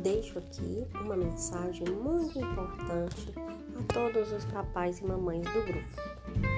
deixo aqui uma mensagem muito importante a todos os papais e mamães do grupo.